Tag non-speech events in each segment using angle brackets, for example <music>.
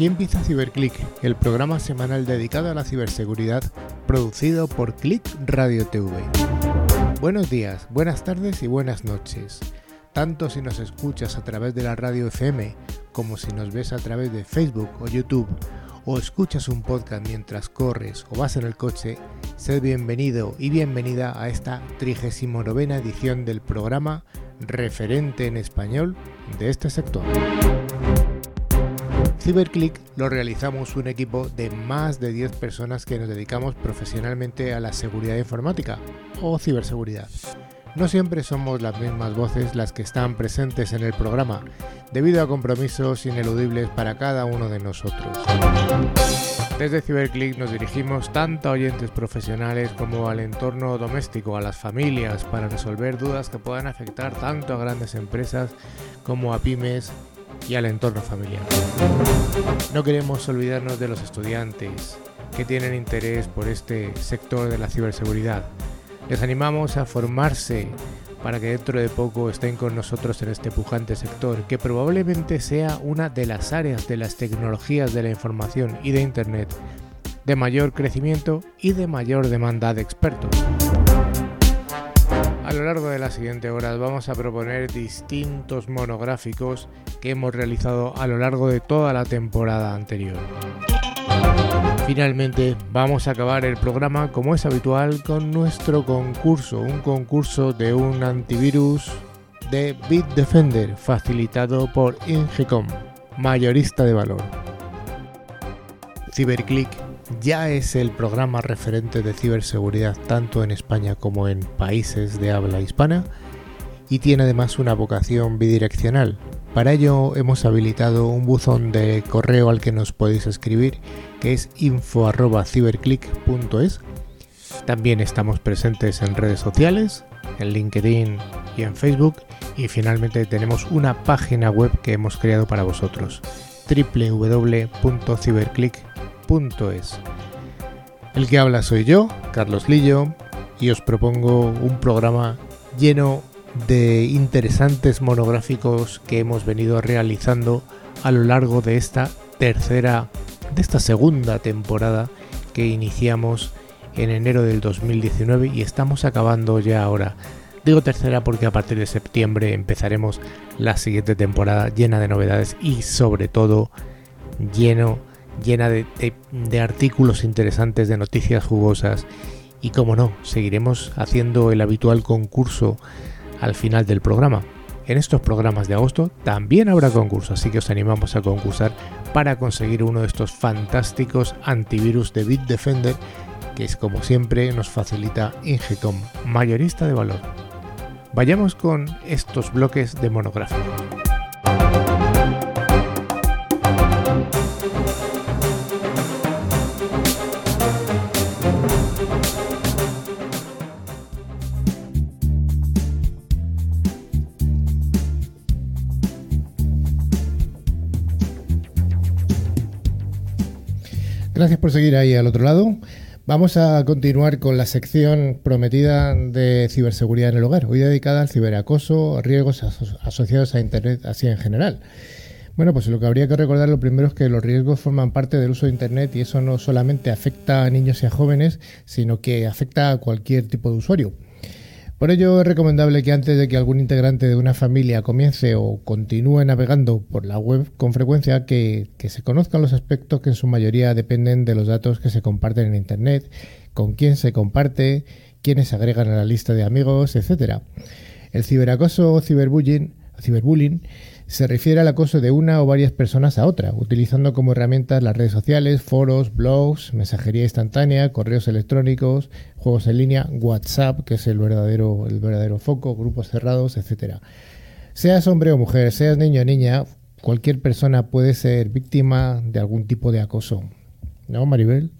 Aquí empieza CiberClick, el programa semanal dedicado a la ciberseguridad, producido por Click Radio TV. Buenos días, buenas tardes y buenas noches. Tanto si nos escuchas a través de la radio FM como si nos ves a través de Facebook o YouTube o escuchas un podcast mientras corres o vas en el coche, sed bienvenido y bienvenida a esta 39 edición del programa referente en español de este sector. CyberClick lo realizamos un equipo de más de 10 personas que nos dedicamos profesionalmente a la seguridad informática o ciberseguridad. No siempre somos las mismas voces las que están presentes en el programa, debido a compromisos ineludibles para cada uno de nosotros. Desde CyberClick nos dirigimos tanto a oyentes profesionales como al entorno doméstico, a las familias, para resolver dudas que puedan afectar tanto a grandes empresas como a pymes y al entorno familiar. No queremos olvidarnos de los estudiantes que tienen interés por este sector de la ciberseguridad. Les animamos a formarse para que dentro de poco estén con nosotros en este pujante sector, que probablemente sea una de las áreas de las tecnologías de la información y de Internet de mayor crecimiento y de mayor demanda de expertos. A lo largo de las siguientes horas vamos a proponer distintos monográficos que hemos realizado a lo largo de toda la temporada anterior. Finalmente vamos a acabar el programa como es habitual con nuestro concurso, un concurso de un antivirus de Bitdefender facilitado por Ingecom, mayorista de valor. CyberClick ya es el programa referente de ciberseguridad tanto en España como en países de habla hispana y tiene además una vocación bidireccional. Para ello hemos habilitado un buzón de correo al que nos podéis escribir que es info@ciberclick.es. También estamos presentes en redes sociales, en LinkedIn y en Facebook y finalmente tenemos una página web que hemos creado para vosotros www.ciberclick.es el que habla soy yo, Carlos Lillo, y os propongo un programa lleno de interesantes monográficos que hemos venido realizando a lo largo de esta tercera, de esta segunda temporada que iniciamos en enero del 2019 y estamos acabando ya ahora. Digo tercera porque a partir de septiembre empezaremos la siguiente temporada llena de novedades y sobre todo lleno llena de, artículos interesantes, de noticias jugosas y como no, seguiremos haciendo el habitual concurso al final del programa. En estos programas de agosto también habrá concurso, así que os animamos a concursar para conseguir uno de estos fantásticos antivirus de Bitdefender que es como siempre nos facilita Ingecom, mayorista de valor. Vayamos con estos bloques de monográfico. Gracias por seguir ahí al otro lado. Vamos a continuar con la sección prometida de ciberseguridad en el hogar, hoy dedicada al ciberacoso, riesgos asociados a Internet así en general. Bueno, pues lo que habría que recordar lo primero es que los riesgos forman parte del uso de Internet y eso no solamente afecta a niños y a jóvenes, sino que afecta a cualquier tipo de usuario. Por ello es recomendable que antes de que algún integrante de una familia comience o continúe navegando por la web con frecuencia, que, se conozcan los aspectos que en su mayoría dependen de los datos que se comparten en Internet, con quién se comparte, quiénes agregan a la lista de amigos, etc. El ciberacoso o ciberbullying, ciberbullying se refiere al acoso de una o varias personas a otra, utilizando como herramientas las redes sociales, foros, blogs, mensajería instantánea, correos electrónicos, juegos en línea, WhatsApp, que es el verdadero, el verdadero foco, grupos cerrados, etc. Seas hombre o mujer, seas niño o niña, cualquier persona puede ser víctima de algún tipo de acoso. ¿No, Maribel?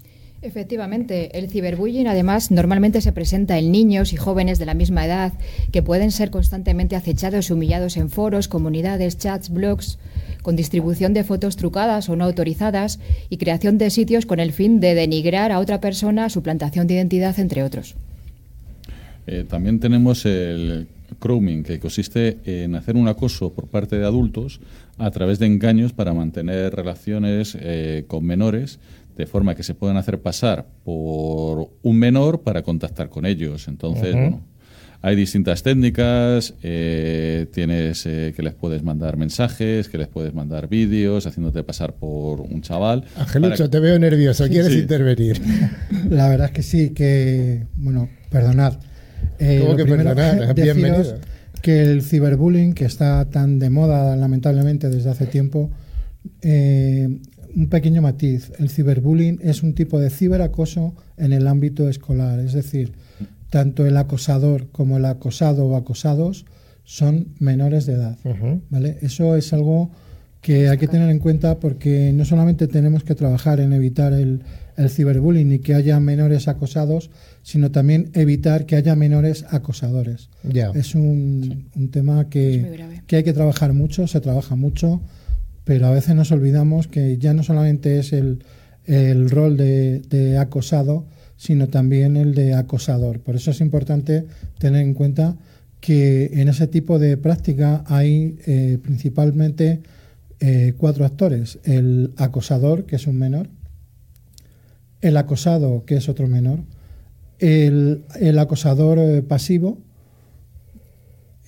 Efectivamente, el ciberbullying además normalmente se presenta en niños y jóvenes de la misma edad que pueden ser constantemente acechados y humillados en foros, comunidades, chats, blogs, con distribución de fotos trucadas o no autorizadas y creación de sitios con el fin de denigrar a otra persona, suplantación de identidad, entre otros. Eh, también tenemos el grooming, que consiste en hacer un acoso por parte de adultos a través de engaños para mantener relaciones eh, con menores de forma que se puedan hacer pasar por un menor para contactar con ellos. Entonces, bueno, hay distintas técnicas, eh, tienes que les puedes mandar mensajes, que les puedes mandar vídeos, haciéndote pasar por un chaval. Angelucho, te veo nervioso, ¿quieres intervenir? <laughs> La verdad es que sí, que, bueno, perdonad. Eh, ¿Cómo que perdonad? <laughs> Bienvenido. Que el ciberbullying, que está tan de moda lamentablemente desde hace tiempo, eh, un pequeño matiz. El ciberbullying es un tipo de ciberacoso en el ámbito escolar, es decir, tanto el acosador como el acosado o acosados son menores de edad. ¿vale? Eso es algo que hay que tener en cuenta porque no solamente tenemos que trabajar en evitar el, ciberbullying y que haya menores acosados, sino también evitar que haya menores acosadores. Es un, tema que, hay que trabajar mucho, se trabaja mucho, pero a veces nos olvidamos que ya no solamente es el, rol de acosado, sino también el de acosador. Por eso es importante tener en cuenta que en ese tipo de práctica hay eh, principalmente eh, cuatro actores. El acosador, que es un menor, el acosado, que es otro menor, el, acosador eh, pasivo,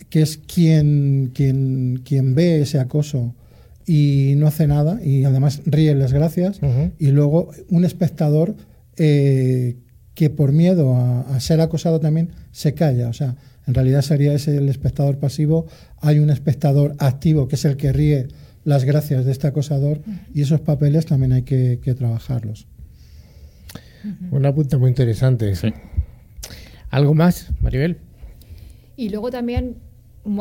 que es quien, quien, quien ve ese acoso y no hace nada y además ríe las gracias, y luego un espectador eh, que por miedo a, ser acosado también se calla. O sea, en realidad sería ese el espectador pasivo. Hay un espectador activo que es el que ríe las gracias de este acosador y esos papeles también hay que, trabajarlos. Una punta muy interesante. ¿Algo más, Maribel? Y luego también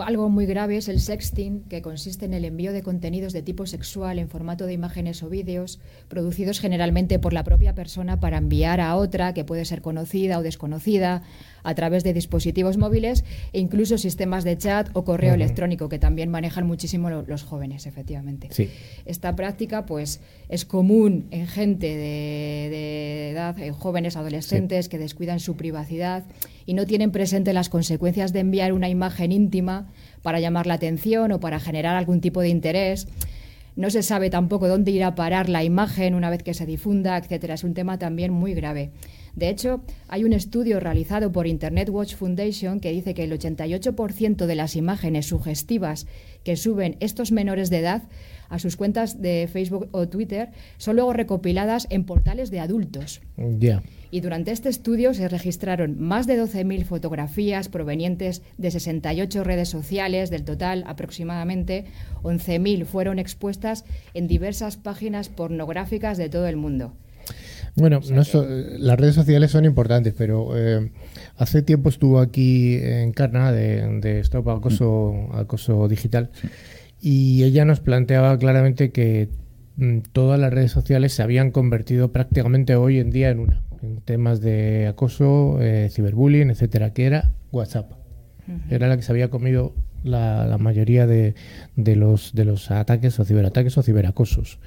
algo muy grave es el sexting, que consiste en el envío de contenidos de tipo sexual en formato de imágenes o vídeos, producidos generalmente por la propia persona para enviar a otra, que puede ser conocida o desconocida, a través de dispositivos móviles e incluso sistemas de chat o correo electrónico, que también manejan muchísimo los jóvenes, efectivamente. Esta práctica pues, es común en gente de, edad, en jóvenes, adolescentes, que descuidan su privacidad y no tienen presente las consecuencias de enviar una imagen íntima para llamar la atención o para generar algún tipo de interés. No se sabe tampoco dónde irá a parar la imagen una vez que se difunda, etcétera. Es un tema también muy grave. De hecho, hay un estudio realizado por Internet Watch Foundation que dice que el 88% de las imágenes sugestivas que suben estos menores de edad a sus cuentas de Facebook o Twitter son luego recopiladas en portales de adultos. Y durante este estudio se registraron más de 12.000 fotografías provenientes de 68 redes sociales, del total aproximadamente 11.000 fueron expuestas en diversas páginas pornográficas de todo el mundo. Bueno, las redes sociales son importantes, pero eh, hace tiempo estuvo aquí en Carna de, de Stop Acoso, mm. acoso Digital y ella nos planteaba claramente que mm, todas las redes sociales se habían convertido prácticamente hoy en día en una, en temas de acoso, eh, ciberbullying, etcétera, que era WhatsApp. Era la que se había comido la, la mayoría de, de, los, de los ataques o ciberataques o ciberacosos.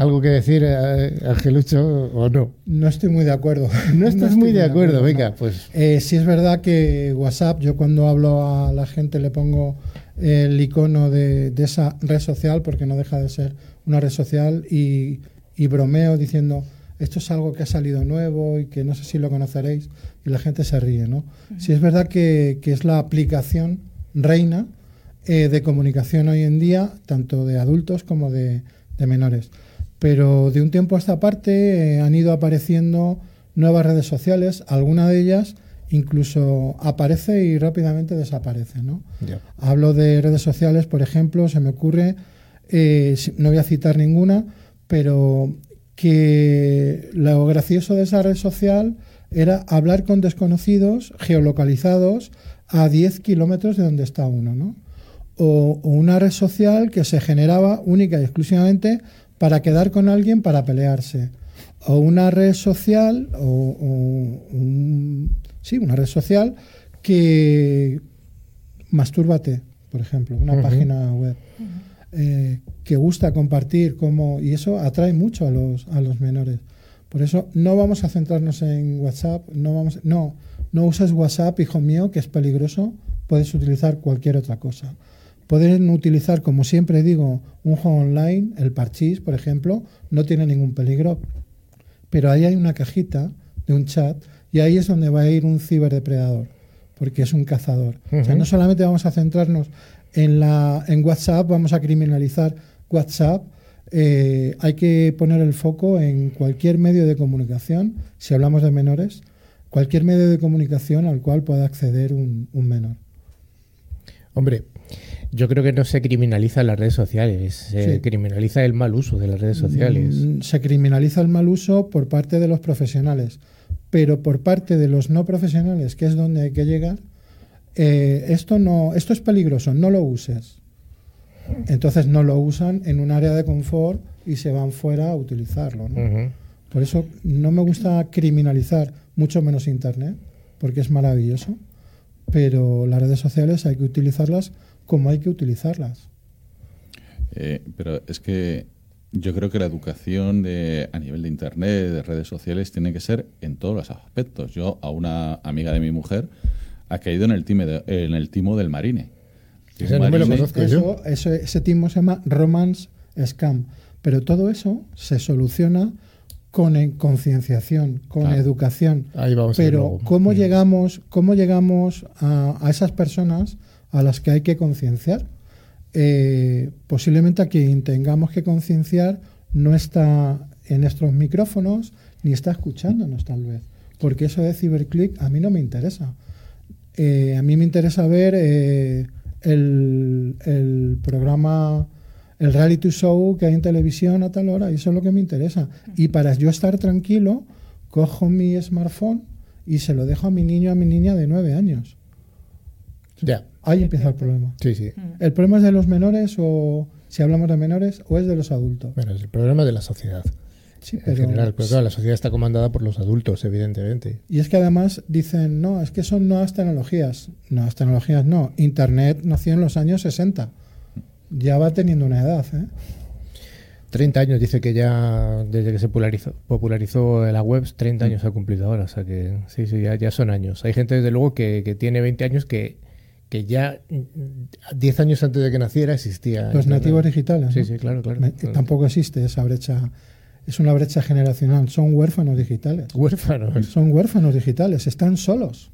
¿Algo que decir, eh, Angelucho, o no? No estoy muy de acuerdo. <laughs> No estás muy de acuerdo, venga, pues. Eh, sí es verdad que WhatsApp, yo cuando hablo a la gente le pongo el icono de, esa red social, porque no deja de ser una red social, y, bromeo diciendo, esto es algo que ha salido nuevo y que no sé si lo conoceréis, y la gente se ríe, ¿no? Sí es verdad que, es la aplicación reina eh, de comunicación hoy en día, tanto de adultos como de menores. Pero de un tiempo a esta parte eh, han ido apareciendo nuevas redes sociales, alguna de ellas incluso aparece y rápidamente desaparece. ¿no? Hablo de redes sociales, por ejemplo, se me ocurre, eh, no voy a citar ninguna, pero que lo gracioso de esa red social era hablar con desconocidos geolocalizados a 10 kilómetros de donde está uno. ¿no? o una red social que se generaba única y exclusivamente para quedar con alguien para pelearse. O una red social, o, sí, una red social que mastúrbate, por ejemplo, una página web. Eh, que gusta compartir cómo, y eso atrae mucho a los, a los menores. Por eso no vamos a centrarnos en WhatsApp, no vamos, no, no uses WhatsApp, hijo mío, que es peligroso, puedes utilizar cualquier otra cosa. Pueden utilizar, como siempre digo, un juego online, el parchís, por ejemplo, no tiene ningún peligro, pero ahí hay una cajita de un chat y ahí es donde va a ir un ciberdepredador, porque es un cazador. O sea, no solamente vamos a centrarnos en, la, en WhatsApp, vamos a criminalizar WhatsApp, eh, hay que poner el foco en cualquier medio de comunicación, si hablamos de menores, cualquier medio de comunicación al cual pueda acceder un, menor. Hombre, yo creo que no se criminaliza las redes sociales, se criminaliza el mal uso de las redes sociales. Mm, se criminaliza el mal uso por parte de los profesionales, pero por parte de los no profesionales, que es donde hay que llegar, eh, esto, no, esto es peligroso, no lo uses. Entonces no lo usan en un área de confort y se van fuera a utilizarlo. Por eso no me gusta criminalizar, mucho menos Internet, porque es maravilloso, pero las redes sociales hay que utilizarlas como hay que utilizarlas. Eh, pero es que yo creo que la educación de, a nivel de Internet, de redes sociales, tiene que ser en todos los aspectos. Yo, a una amiga de mi mujer, ha caído en el, en el timo del marine ese timo se llama Romance Scam. Pero todo eso se soluciona con concienciación, con educación. Pero ¿cómo, llegamos, ¿cómo llegamos a, esas personas a las que hay que concienciar? Eh, posiblemente a quien tengamos que concienciar no está en nuestros micrófonos ni está escuchándonos tal vez. Porque eso de ciberclick a mí no me interesa. Eh, a mí me interesa ver... Eh, el, programa, el reality show que hay en televisión a tal hora, y eso es lo que me interesa. Y para yo estar tranquilo, cojo mi smartphone y se lo dejo a mi niño, a mi niña de nueve años. Ya. Ahí empieza el problema. Sí, sí. Mm. ¿El problema es de los menores o, si hablamos de menores, o es de los adultos? Bueno, es el problema de la sociedad. Sí, en general, pero la sociedad está comandada por los adultos, evidentemente. Y es que además dicen, no, es que son nuevas tecnologías. Nuevas tecnologías no. Internet nació en los años 60. Ya va teniendo una edad. ¿eh? 30 años, dice que ya desde que se popularizó, popularizó la web, 30 años ha cumplido ahora. O sea que sí, sí, ya, son años. Hay gente, desde luego, que, tiene 20 años que, que ya 10 años antes de que naciera existía. Los nativos digitales. Sí, sí, claro, claro. Tampoco existe esa brecha es una brecha generacional. Son huérfanos digitales. Huérfanos. Son huérfanos digitales. Están solos.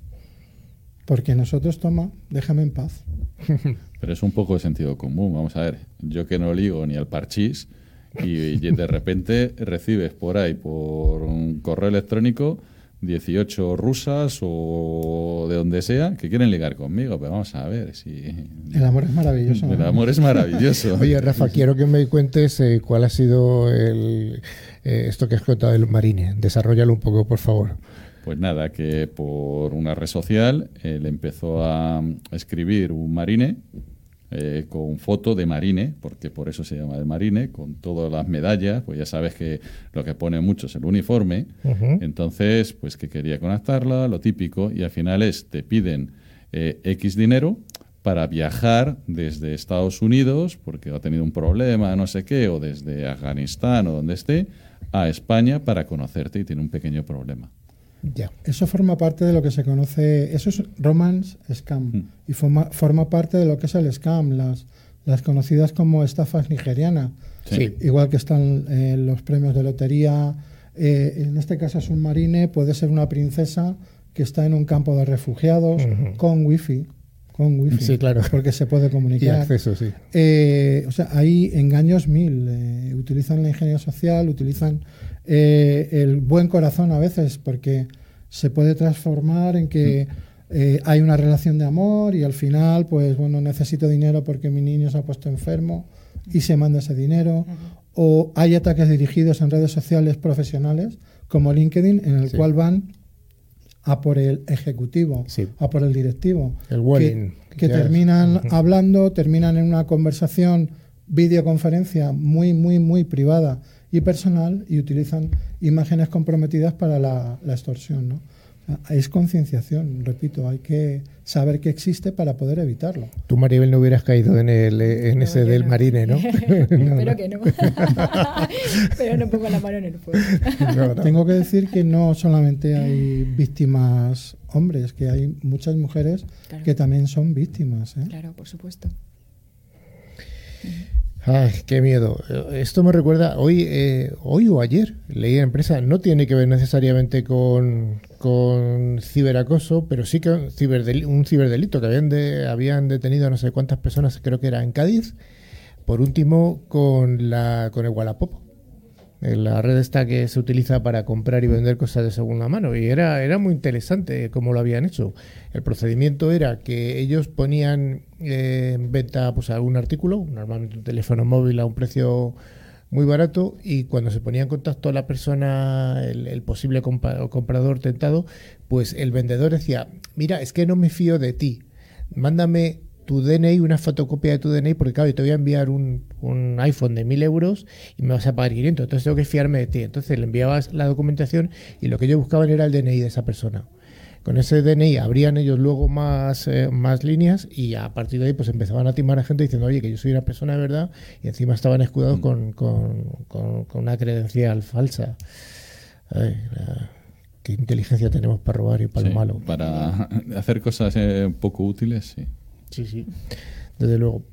Porque nosotros, toma, déjame en paz. <laughs> Pero es un poco de sentido común. Vamos a ver, yo que no ligo ni al parchís y de repente recibes por ahí, por un correo electrónico, 18 rusas o de donde sea que quieren ligar conmigo. Pero vamos a ver si. El amor es maravilloso. El amor es maravilloso. <laughs> Oye, Rafa, quiero que me cuentes eh, cuál ha sido el, eh, esto que has contado del Marine. Desarrollalo un poco, por favor. Pues nada, que por una red social él empezó a escribir un Marine eh, con foto de Marine, porque por eso se llama de Marine, con todas las medallas, pues ya sabes que lo que pone mucho es el uniforme, entonces pues que quería conectarla, lo típico, y al final es, te piden eh, X dinero para viajar desde Estados Unidos, porque ha tenido un problema, no sé qué, o desde Afganistán o donde esté, a España para conocerte y tiene un pequeño problema. Eso forma parte de lo que se conoce, eso es romance scam mm. y forma, forma parte de lo que es el scam, las, las conocidas como estafas nigerianas. Igual que están eh, los premios de lotería, eh, en este caso es un marine, puede ser una princesa que está en un campo de refugiados con wifi. Con wifi, sí, claro. porque se puede <laughs> comunicar. Y acceso, sí. Eh, o sea, hay engaños mil. utilizan la ingeniería social, utilizan eh, el buen corazón a veces, porque se puede transformar en que eh, hay una relación de amor y al final, pues bueno, necesito dinero porque mi niño se ha puesto enfermo y se manda ese dinero. O hay ataques dirigidos en redes sociales profesionales como LinkedIn, en el cual van a por el ejecutivo, a por el directivo. El que, terminan hablando, terminan en una conversación, videoconferencia muy, muy, muy privada y personal y utilizan imágenes comprometidas para la, extorsión. ¿no? Es concienciación, repito, hay que saber que existe para poder evitarlo. Tú, Maribel, no hubieras caído en, el, en ese del marine, ¿no? <laughs> Espero que no. <laughs> Pero no pongo la mano en el fuego. Tengo que decir que no solamente hay víctimas hombres, que hay muchas mujeres que también son víctimas. ¿eh? Claro, por supuesto. Ay, qué miedo. Esto me recuerda, hoy, eh, hoy o ayer leí en empresa, no tiene que ver necesariamente con, con ciberacoso, pero sí que un, ciberdelito que habían, de, habían detenido a no sé cuántas personas, creo que era en Cádiz, por último con, la, con el Wallapop la red esta que se utiliza para comprar y vender cosas de segunda mano. Y era, era muy interesante cómo lo habían hecho. El procedimiento era que ellos ponían eh, en venta pues, algún artículo, normalmente un teléfono móvil a un precio muy barato, y cuando se ponía en contacto la persona, el, posible comprador tentado, pues el vendedor decía, mira, es que no me fío de ti, mándame tu DNI, una fotocopia de tu DNI, porque claro, yo te voy a enviar un, un, iPhone de 1000 euros y me vas a pagar 500, entonces tengo que fiarme de ti. Entonces le enviabas la documentación y lo que ellos buscaban era el DNI de esa persona. Con ese DNI abrían ellos luego más, eh, más líneas y a partir de ahí pues empezaban a timar a gente diciendo, oye, que yo soy una persona de verdad y encima estaban escudados mm. con, con, con, una credencial falsa. qué inteligencia tenemos para robar y para lo malo. Para <laughs> hacer cosas eh, poco útiles, sí. Sí, sí, desde luego.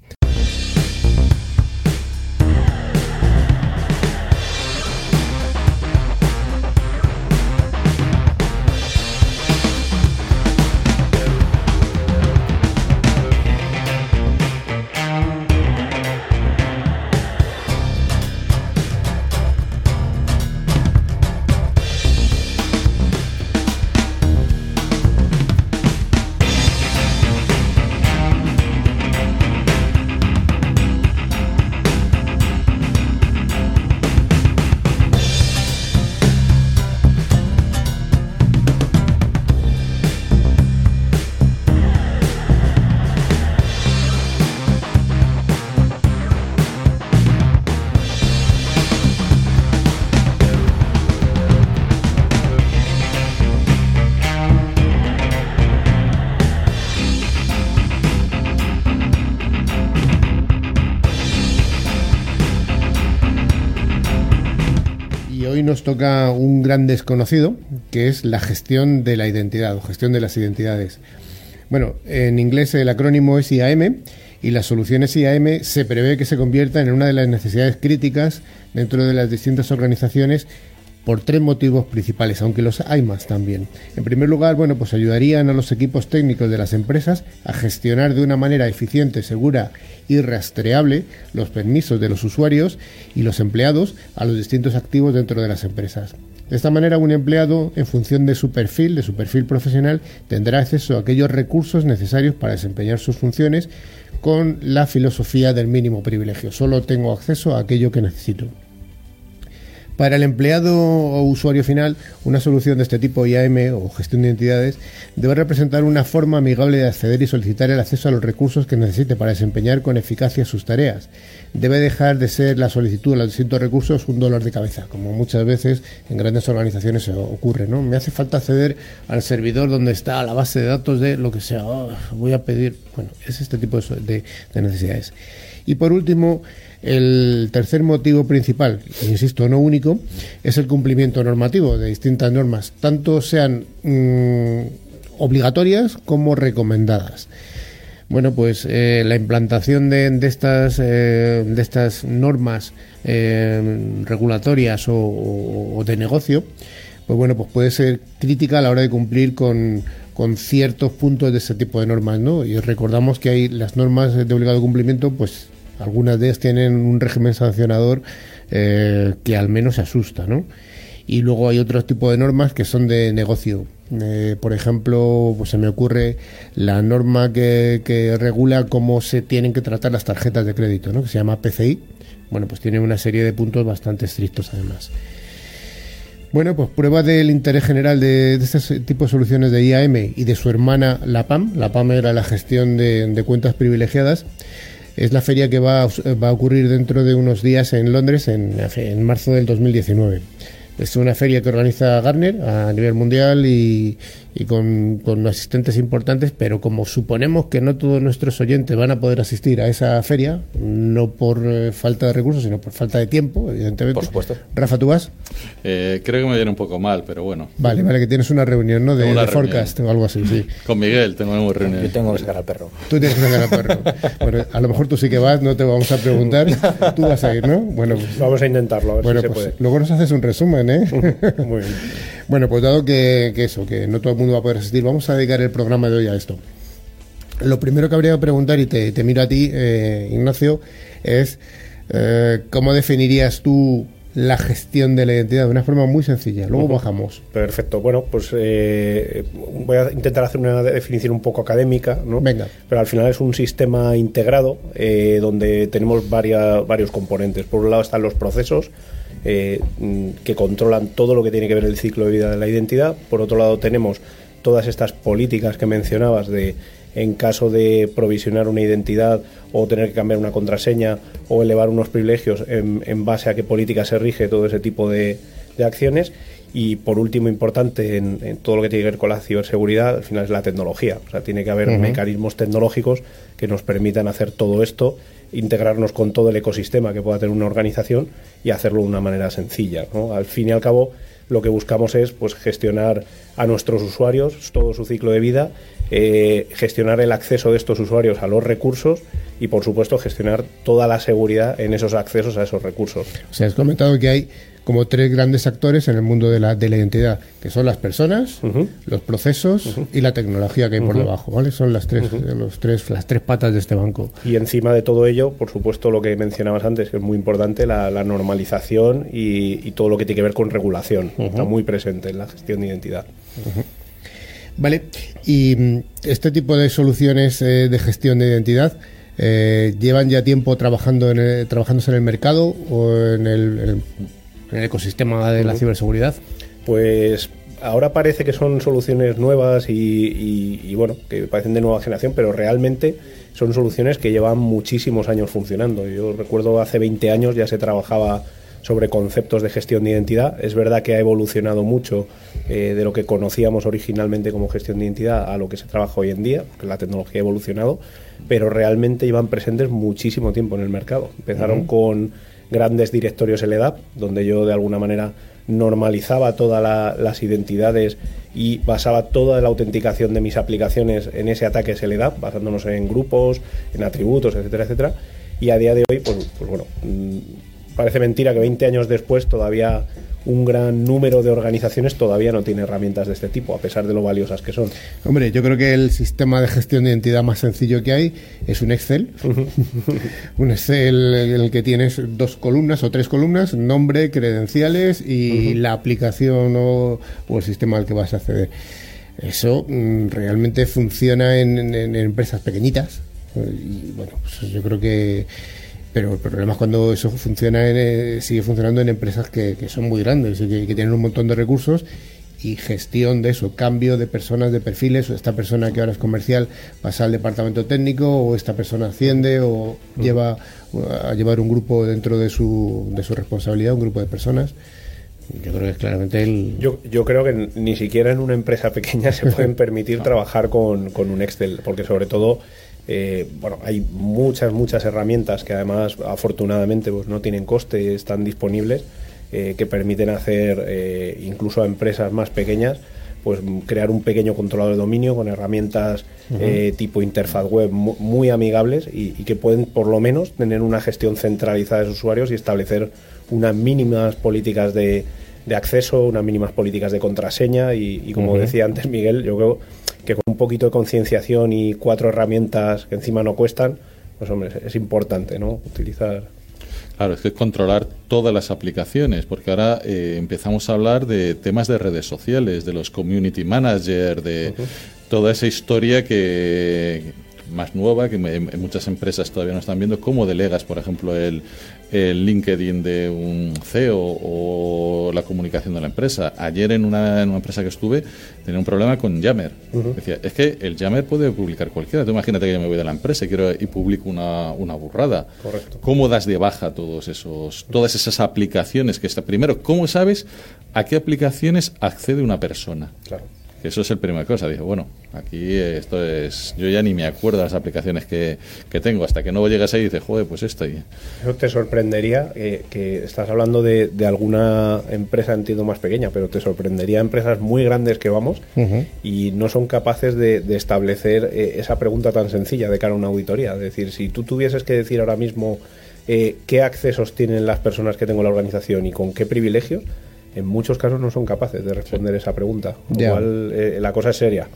Nos toca un gran desconocido, que es la gestión de la identidad o gestión de las identidades. Bueno, en inglés el acrónimo es IAM y las soluciones IAM se prevé que se conviertan en una de las necesidades críticas dentro de las distintas organizaciones por tres motivos principales, aunque los hay más también. En primer lugar, bueno, pues ayudarían a los equipos técnicos de las empresas a gestionar de una manera eficiente, segura y rastreable los permisos de los usuarios y los empleados a los distintos activos dentro de las empresas. De esta manera, un empleado, en función de su perfil, de su perfil profesional, tendrá acceso a aquellos recursos necesarios para desempeñar sus funciones con la filosofía del mínimo privilegio. Solo tengo acceso a aquello que necesito. Para el empleado o usuario final, una solución de este tipo IAM o gestión de identidades debe representar una forma amigable de acceder y solicitar el acceso a los recursos que necesite para desempeñar con eficacia sus tareas. Debe dejar de ser la solicitud de los distintos recursos un dolor de cabeza, como muchas veces en grandes organizaciones ocurre. ¿no? Me hace falta acceder al servidor donde está la base de datos de lo que sea. Oh, voy a pedir. Bueno, es este tipo de necesidades. Y por último, el tercer motivo principal, insisto, no único, es el cumplimiento normativo de distintas normas, tanto sean mm, obligatorias como recomendadas. Bueno, pues eh, la implantación de, estas, eh, de estas normas eh, regulatorias o, de negocio, pues bueno, pues puede ser crítica a la hora de cumplir con, con ciertos puntos de este tipo de normas, ¿no? Y recordamos que hay las normas de obligado cumplimiento, pues algunas de ellas tienen un régimen sancionador eh, que al menos asusta, ¿no? Y luego hay otros tipos de normas que son de negocio. Eh, por ejemplo, pues se me ocurre la norma que, regula cómo se tienen que tratar las tarjetas de crédito, ¿no? que se llama PCI. Bueno, pues tiene una serie de puntos bastante estrictos además. Bueno, pues prueba del interés general de, este tipo de soluciones de IAM y de su hermana la PAM. La PAM era la gestión de, de cuentas privilegiadas es la feria que va a, va a ocurrir dentro de unos días en Londres, en, en, marzo del 2019. Es una feria que organiza Gartner a nivel mundial y, y con, con, asistentes importantes, pero como suponemos que no todos nuestros oyentes van a poder asistir a esa feria, no por eh, falta de recursos, sino por falta de tiempo, evidentemente. Por supuesto. Rafa, ¿tú vas? Eh, creo que me viene un poco mal, pero bueno. Vale, vale, que tienes una reunión, ¿no? De, de forecast o algo así, sí. <laughs> Con Miguel tengo una reunión. Yo tengo que sacar al perro. Tú tienes que sacar al perro. <laughs> bueno, a lo mejor tú sí que vas, no te vamos a preguntar. Tú vas a ir, ¿no? Bueno, pues, vamos a intentarlo, a ver bueno, si pues se puede. luego nos haces un resumen, ¿eh? <laughs> Muy bien. Bueno, pues dado que, que, eso, que no todo el mundo va a poder asistir, vamos a dedicar el programa de hoy a esto. Lo primero que habría que preguntar, y te, te miro a ti, eh, Ignacio, es eh, cómo definirías tú la gestión de la identidad de una forma muy sencilla. Luego uh -huh. bajamos. Perfecto. Bueno, pues eh, voy a intentar hacer una definición un poco académica, ¿no? Venga. Pero al final es un sistema integrado eh, donde tenemos varias, varios componentes. Por un lado están los procesos, eh, que controlan todo lo que tiene que ver el ciclo de vida de la identidad. Por otro lado tenemos todas estas políticas que mencionabas de en caso de provisionar una identidad o tener que cambiar una contraseña o elevar unos privilegios en, en base a qué política se rige todo ese tipo de, de acciones. Y por último, importante en, en, todo lo que tiene que ver con la ciberseguridad, al final es la tecnología. O sea, tiene que haber uh -huh. mecanismos tecnológicos que nos permitan hacer todo esto, integrarnos con todo el ecosistema que pueda tener una organización y hacerlo de una manera sencilla. Al fin y al cabo, lo que buscamos es pues, gestionar a nuestros usuarios todo su ciclo de vida, eh, gestionar el acceso de estos usuarios a los recursos y, por supuesto, gestionar toda la seguridad en esos accesos a esos recursos. O sea, has comentado que hay como tres grandes actores en el mundo de la, de la identidad, que son las personas, uh -huh. los procesos uh -huh. y la tecnología que hay uh -huh. por debajo, ¿vale? Son las tres, los tres, las tres patas de este banco. Y encima de todo ello, por supuesto, lo que mencionabas antes, que es muy importante, la, la normalización y, y, todo lo que tiene que ver con regulación. Está muy presente en la gestión de identidad. Vale, y mm, este tipo de soluciones eh, de gestión de identidad eh, llevan ya tiempo trabajando en el, trabajándose en el mercado o en el, el en el ecosistema de la ciberseguridad? Pues ahora parece que son soluciones nuevas y, y, y, bueno, que parecen de nueva generación, pero realmente son soluciones que llevan muchísimos años funcionando. Yo recuerdo hace 20 años ya se trabajaba sobre conceptos de gestión de identidad. Es verdad que ha evolucionado mucho eh, de lo que conocíamos originalmente como gestión de identidad a lo que se trabaja hoy en día, porque la tecnología ha evolucionado, pero realmente llevan presentes muchísimo tiempo en el mercado. Empezaron uh -huh. con grandes directorios LDAP, donde yo de alguna manera normalizaba todas la, las identidades y basaba toda la autenticación de mis aplicaciones en ese ataque SLDAP, basándonos en grupos, en atributos, etcétera, etcétera. Y a día de hoy, pues, pues bueno, parece mentira que 20 años después todavía un gran número de organizaciones todavía no tiene herramientas de este tipo, a pesar de lo valiosas que son. Hombre, yo creo que el sistema de gestión de identidad más sencillo que hay es un Excel. <laughs> un Excel en el que tienes dos columnas o tres columnas, nombre, credenciales y uh -huh. la aplicación o, o, el sistema al que vas a acceder. Eso mm, realmente funciona en, en, en, empresas pequeñitas. Y bueno, pues yo creo que pero el problema es cuando eso funciona en, eh, sigue funcionando en empresas que, que son muy grandes y que, que, tienen un montón de recursos y gestión de eso, cambio de personas, de perfiles, o esta persona que ahora es comercial pasa al departamento técnico, o esta persona asciende, o lleva a llevar un grupo dentro de su, de su responsabilidad, un grupo de personas. Yo creo que es claramente el... Yo, yo creo que ni siquiera en una empresa pequeña se <laughs> pueden permitir trabajar con, con un Excel, porque sobre todo eh, bueno, hay muchas, muchas herramientas que además afortunadamente pues, no tienen coste, están disponibles, eh, que permiten hacer eh, incluso a empresas más pequeñas pues crear un pequeño controlador de dominio con herramientas uh -huh. tipo interfaz web muy, muy amigables y, y, que pueden por lo menos tener una gestión centralizada de sus usuarios y establecer unas mínimas políticas de, de acceso, unas mínimas políticas de contraseña y, y como uh -huh. decía antes Miguel, yo creo que con un poquito de concienciación y cuatro herramientas que encima no cuestan, pues hombre, es importante, ¿no? Utilizar. Claro, es que controlar todas las aplicaciones, porque ahora eh, empezamos a hablar de temas de redes sociales, de los community managers, de uh -huh. toda esa historia que más nueva, que en muchas empresas todavía no están viendo, cómo delegas, por ejemplo, el, el LinkedIn de un CEO o la comunicación de la empresa. Ayer en una, en una empresa que estuve tenía un problema con Yammer. Uh -huh. Decía, es que el Yammer puede publicar cualquiera. Tú imagínate que yo me voy de la empresa y quiero y publico una, una burrada. Correcto. ¿Cómo das de baja todos esos, todas esas aplicaciones que está? Primero, ¿cómo sabes a qué aplicaciones accede una persona? Claro. Eso es el primera cosa. Dije, bueno, aquí esto es. Yo ya ni me acuerdo de las aplicaciones que, que tengo. Hasta que no llegas ahí y dices, joder, pues esto. Y... Eso te sorprendería eh, que estás hablando de, de, alguna empresa, entiendo, más pequeña, pero te sorprendería empresas muy grandes que vamos y no son capaces de, de establecer eh, esa pregunta tan sencilla de cara a una auditoría. Es decir, si tú tuvieses que decir ahora mismo eh, qué accesos tienen las personas que tengo en la organización y con qué privilegios, en muchos casos no son capaces de responder esa pregunta. Igual eh, la cosa es seria.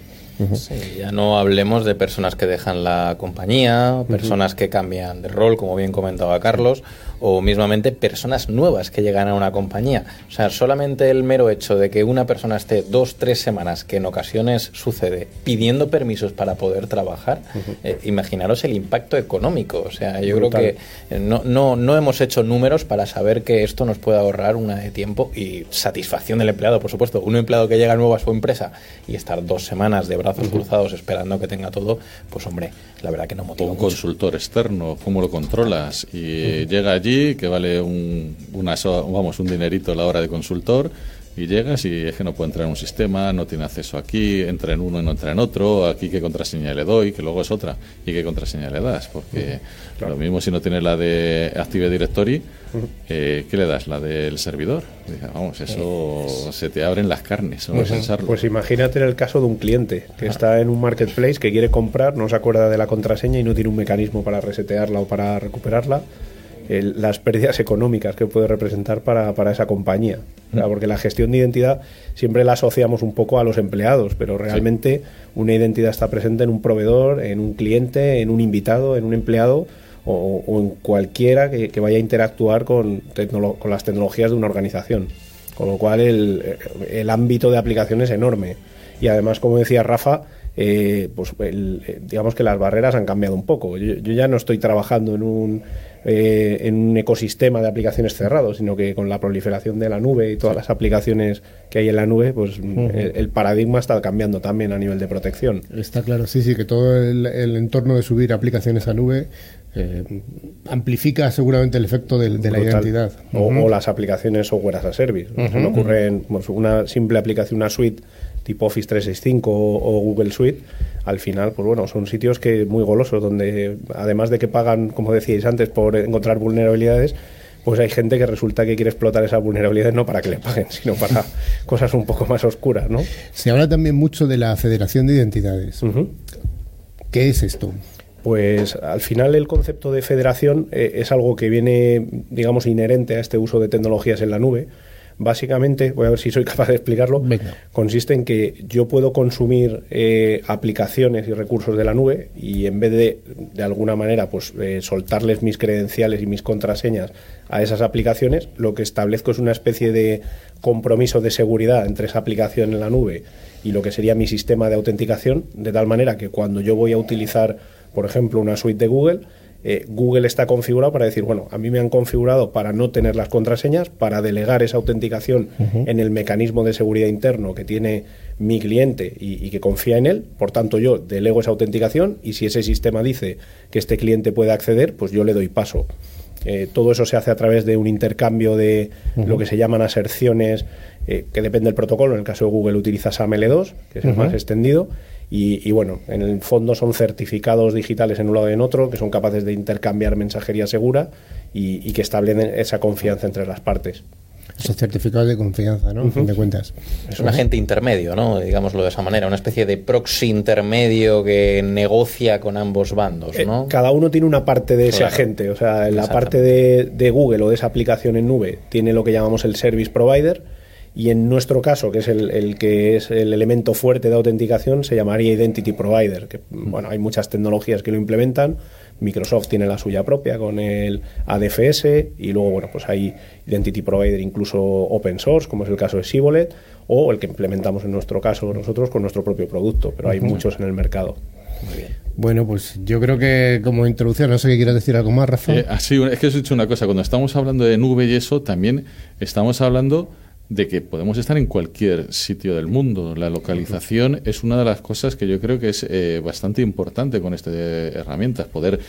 Sí, ya no hablemos de personas que dejan la compañía, personas que cambian de rol, como bien comentaba Carlos, o mismamente personas nuevas que llegan a una compañía. O sea, solamente el mero hecho de que una persona esté dos, tres semanas, que en ocasiones sucede, pidiendo permisos para poder trabajar, eh, imaginaros el impacto económico. O sea, yo creo que no, no, no hemos hecho números para saber que esto nos puede ahorrar una de tiempo y satisfacción del empleado, por supuesto. Un empleado que llega nuevo a su empresa y estar dos semanas de brazos cruzados esperando que tenga todo, pues hombre, la verdad que no motiva. un mucho. consultor externo, ¿cómo lo controlas? Y llega allí, que vale un, una, vamos, un dinerito a la hora de consultor, y llegas y es que no puede entrar en un sistema, no tiene acceso aquí, entra en uno y no entra en otro, aquí qué contraseña le doy, que luego es otra, y qué contraseña le das, porque lo mismo si no tiene la de Active Directory, eh, ¿qué le das? La del servidor. Vamos, eso se te abren las carnes, no pues, pensarlo. Pues imagínate en el caso de un cliente que está en un marketplace que quiere comprar, no se acuerda de la contraseña y no tiene un mecanismo para resetearla o para recuperarla el, las pérdidas económicas que puede representar para, para esa compañía. Sea, porque la gestión de identidad siempre la asociamos un poco a los empleados, pero realmente una identidad está presente en un proveedor, en un cliente, en un invitado, en un empleado o, o en cualquiera que, que, vaya a interactuar con, con las tecnologías de una organización. Con lo cual el, el ámbito de aplicación es enorme. Y además, como decía Rafa, eh, pues el, digamos que las barreras han cambiado un poco. Yo, yo ya no estoy trabajando en un, eh, en un ecosistema de aplicaciones cerrado, sino que con la proliferación de la nube y todas las aplicaciones que hay en la nube, pues uh -huh. el, el, paradigma está cambiando también a nivel de protección. Está claro, sí, sí, que todo el, el entorno de subir aplicaciones a nube eh, amplifica seguramente el efecto de, de la identidad. O, uh -huh. o, las aplicaciones software as a service. Uh -huh. Se me ocurre en, pues, una simple aplicación, una suite tipo Office 365 o, o, Google Suite, al final, pues bueno, son sitios que muy golosos, donde además de que pagan, como decíais antes, por encontrar vulnerabilidades, pues hay gente que resulta que quiere explotar esas vulnerabilidades no para que le paguen, sino para <laughs> cosas un poco más oscuras, ¿no? Se habla también mucho de la Federación de Identidades. Uh -huh. ¿Qué es esto? Pues al final el concepto de federación eh, es algo que viene, digamos, inherente a este uso de tecnologías en la nube. Básicamente, voy a ver si soy <laughs> capaz de explicarlo, Venga. consiste en que yo puedo consumir eh, aplicaciones y recursos de la nube y en vez de, de alguna manera, pues eh, soltarles mis credenciales y mis contraseñas a esas aplicaciones, lo que establezco es una especie de compromiso de seguridad entre esa aplicación en la nube y lo que sería mi sistema de autenticación, de tal manera que cuando yo voy a utilizar, por ejemplo, una suite de Google, eh, Google está configurado para decir, bueno, a mí me han configurado para no tener las contraseñas, para delegar esa autenticación uh -huh. en el mecanismo de seguridad interno que tiene mi cliente y, y, que confía en él. Por tanto, yo delego esa autenticación y si ese sistema dice que este cliente puede acceder, pues yo le doy paso. Eh, todo eso se hace a través de un intercambio de uh -huh. lo que se llaman aserciones, eh, que depende del protocolo. En el caso de Google utiliza SAML2, que es el uh -huh. más extendido. Y, y, bueno, en el fondo son certificados digitales en un lado y en otro que son capaces de intercambiar mensajería segura y, y que establecen esa confianza entre las partes. Esos certificados de confianza, ¿no? Uh -huh. fin de cuentas. Es un agente intermedio, ¿no? Digámoslo de esa manera, una especie de proxy intermedio que negocia con ambos bandos, ¿no? Eh, cada uno tiene una parte de ese claro. agente, o sea, en la parte de, de Google o de esa aplicación en nube tiene lo que llamamos el service provider y en nuestro caso, que es el, el, que es el elemento fuerte de autenticación, se llamaría Identity Provider, que bueno, hay muchas tecnologías que lo implementan, Microsoft tiene la suya propia con el ADFS y luego bueno, pues hay Identity Provider incluso open source, como es el caso de Sibolet, o el que implementamos en nuestro caso nosotros con nuestro propio producto, pero hay uh -huh. muchos en el mercado. Muy bien. Bueno, pues yo creo que como introducción, no sé qué quieras decir algo más, Rafa. Eh, así, es que os he dicho una cosa, cuando estamos hablando de nube y eso, también estamos hablando de que podemos estar en cualquier sitio del mundo. La localización es una de las cosas que yo creo que es eh, bastante importante con estas herramientas, poder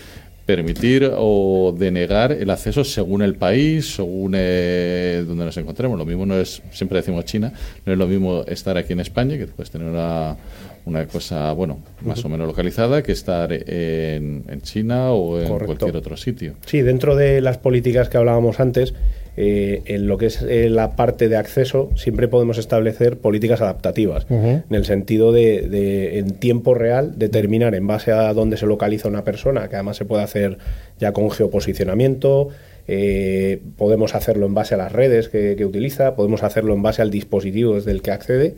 permitir o denegar el acceso según el país, según eh, donde nos encontremos. Lo mismo no es, siempre decimos China, no es lo mismo estar aquí en España, que puedes tener una, una cosa, bueno, más o menos localizada, que estar en, en China o en cualquier otro sitio. Sí, dentro de las políticas que hablábamos antes, eh, en lo que es eh, la parte de acceso, siempre podemos establecer políticas adaptativas, en el sentido de, en tiempo real, determinar en base a dónde se localiza una persona, que además se puede hacer ya con geoposicionamiento, eh, podemos hacerlo en base a las redes que, que, utiliza, podemos hacerlo en base al dispositivo desde el que accede,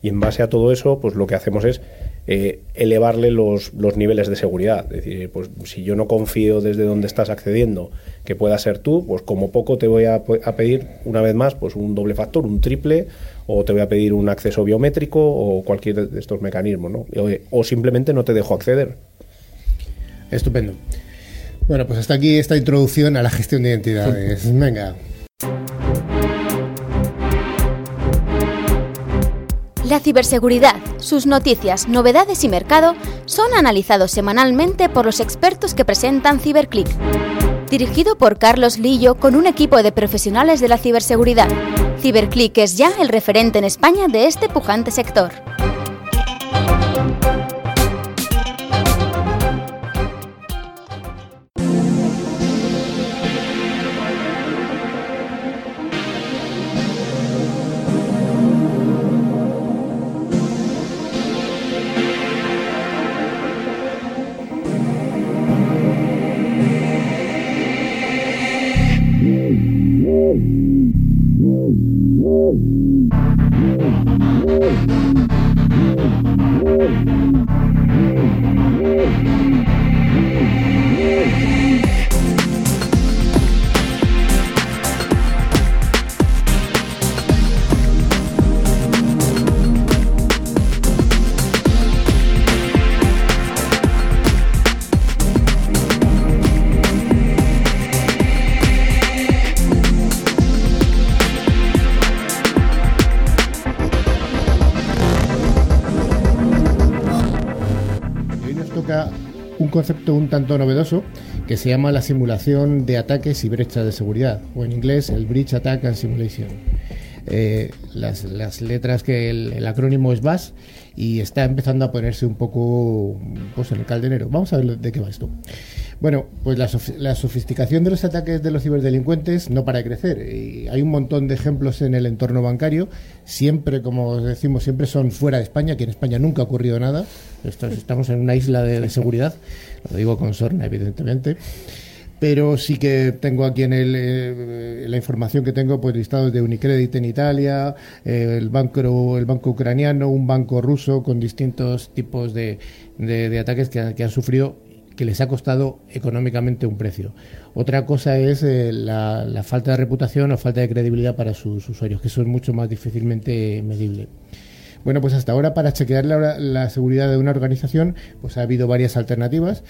y en base a todo eso, pues lo que hacemos es eh, elevarle los, los, niveles de seguridad. Es decir, pues si yo no confío desde donde estás accediendo que pueda ser tú, pues como poco te voy a, pedir una vez más pues un doble factor, un triple, o te voy a pedir un acceso biométrico o cualquier de estos mecanismos, ¿no? O, simplemente no te dejo acceder. Estupendo. Bueno, pues hasta aquí esta introducción a la gestión de identidades. <laughs> Venga. La ciberseguridad, sus noticias, novedades y mercado son analizados semanalmente por los expertos que presentan CiberClick. Dirigido por Carlos Lillo con un equipo de profesionales de la ciberseguridad. CiberClick es ya el referente en España de este pujante sector. Concepto un tanto novedoso que se llama la simulación de ataques y brechas de seguridad, o en inglés el Breach Attack and Simulation. Eh, las, letras que el, acrónimo es BAS y está empezando a ponerse un poco pues, en el caldenero. Vamos a ver de qué va esto. Bueno, pues la, la, sofisticación de los ataques de los ciberdelincuentes no para de crecer. Y hay un montón de ejemplos en el entorno bancario. Siempre, como decimos, siempre son fuera de España, que en España nunca ha ocurrido nada. Estamos en una isla de, seguridad. Lo digo con sorna, evidentemente pero sí que tengo aquí en el, eh, la información que tengo pues listados de Unicredit en Italia, eh, el banco el banco ucraniano, un banco ruso con distintos tipos de, de, ataques que, que, han sufrido que les ha costado económicamente un precio. Otra cosa es eh, la, falta de reputación o falta de credibilidad para sus usuarios, que eso es mucho más difícilmente medible. Bueno, pues hasta ahora para chequear la, seguridad de una organización, pues ha habido varias alternativas.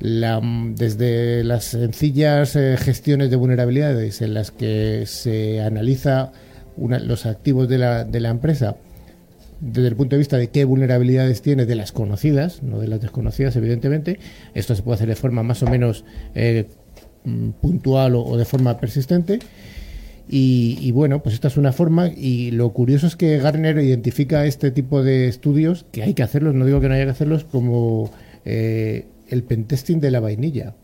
desde las sencillas eh, gestiones de vulnerabilidades en las que se analiza los activos de la, de la empresa desde el punto de vista de qué vulnerabilidades tiene de las conocidas, no de las desconocidas, evidentemente. Esto se puede hacer de forma más o menos eh, mm, puntual o, de forma persistente. Y, bueno, pues esta es una forma y lo curioso es que Garner identifica este tipo de estudios, que hay que hacerlos, no digo que no haya que hacerlos, como eh, el pentesting de la vainilla.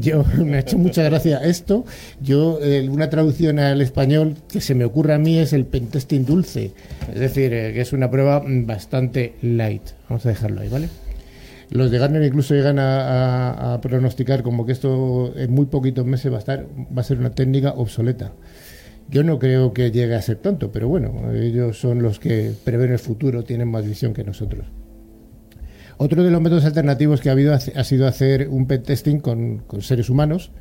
Yo me ha hecho mucha gracia esto. Yo, una traducción al español que se me ocurre a mí es el pentesting dulce. Es decir, eh, que es una prueba bastante light. Vamos a dejarlo ahí, ¿vale? Los de Gartner incluso llegan a, pronosticar como que esto en muy poquitos meses va a, estar, va a ser una técnica obsoleta. Yo no creo que llegue a ser tanto, pero bueno, ellos son los que prevén el futuro, tienen más visión que nosotros. Otro de los métodos alternativos que ha habido ha sido hacer un pentesting con, con seres humanos,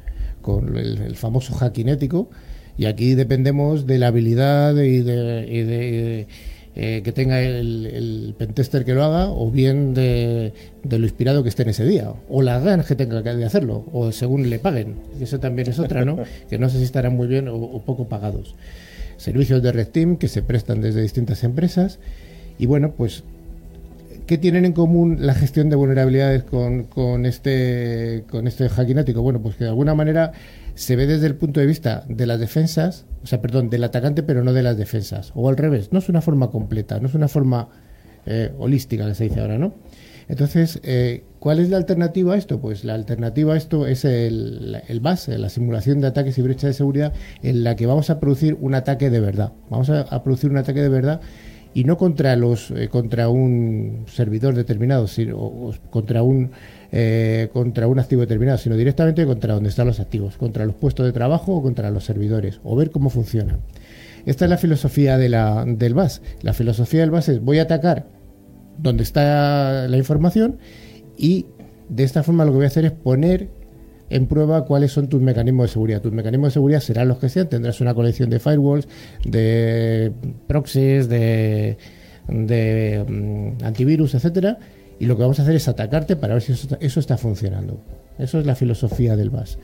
con el, famoso hackinético, y aquí dependemos de la habilidad y de, eh, que tenga el, el, pentester que lo haga, o bien de, lo inspirado que esté en ese día, o la ganas que tenga de hacerlo, o según le paguen. Eso también es otra, ¿no? <laughs> que no sé si estarán muy bien o, o poco pagados. Servicios de Red Team que se prestan desde distintas empresas. Y bueno, pues ¿Qué tienen en común la gestión de vulnerabilidades con, con este con este hacking ético? Bueno, pues que de alguna manera se ve desde el punto de vista de las defensas, o sea, perdón, del atacante, pero no de las defensas. O al revés, no es una forma completa, no es una forma eh, holística que se dice ahora, ¿no? Entonces, eh, ¿cuál es la alternativa a esto? Pues la alternativa a esto es el, base, la simulación de ataques y brechas de seguridad en la que vamos a producir un ataque de verdad. Vamos a producir un ataque de verdad y no contra los eh, contra un servidor determinado, sino o contra un eh, contra un activo determinado, sino directamente contra donde están los activos, contra los puestos de trabajo o contra los servidores, o ver cómo funcionan. Esta es la filosofía de la, del BAS. La filosofía del BAS es voy a atacar donde está la información y de esta forma lo que voy a hacer es poner en prueba cuáles son tus mecanismos de seguridad. Tus mecanismos de seguridad serán los que sean, tendrás una colección de firewalls, de proxies, de, de mm, antivirus, etcétera, y lo que vamos a hacer es atacarte para ver si eso, está- eso está funcionando. Eso es la filosofía del BAS.